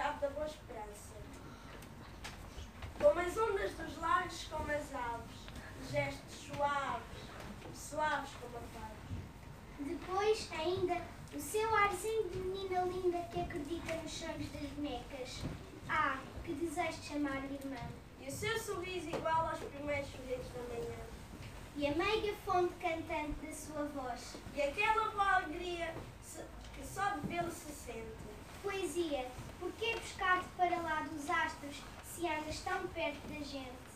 Cabo da Boa Esperança. Como as ondas dos lagos, como as aves, gestos suaves, suaves como a paz. Depois, ainda, o seu arzinho de menina linda que acredita nos sonhos das bonecas. Ah, que desejo de chamar-lhe irmã. E o seu sorriso igual aos primeiros sorrisos da manhã. E a meiga fonte cantante da sua voz. E aquela boa alegria que só de vê-lo se sente. Poesia, por que buscar-te para lá dos astros se andas tão perto da gente?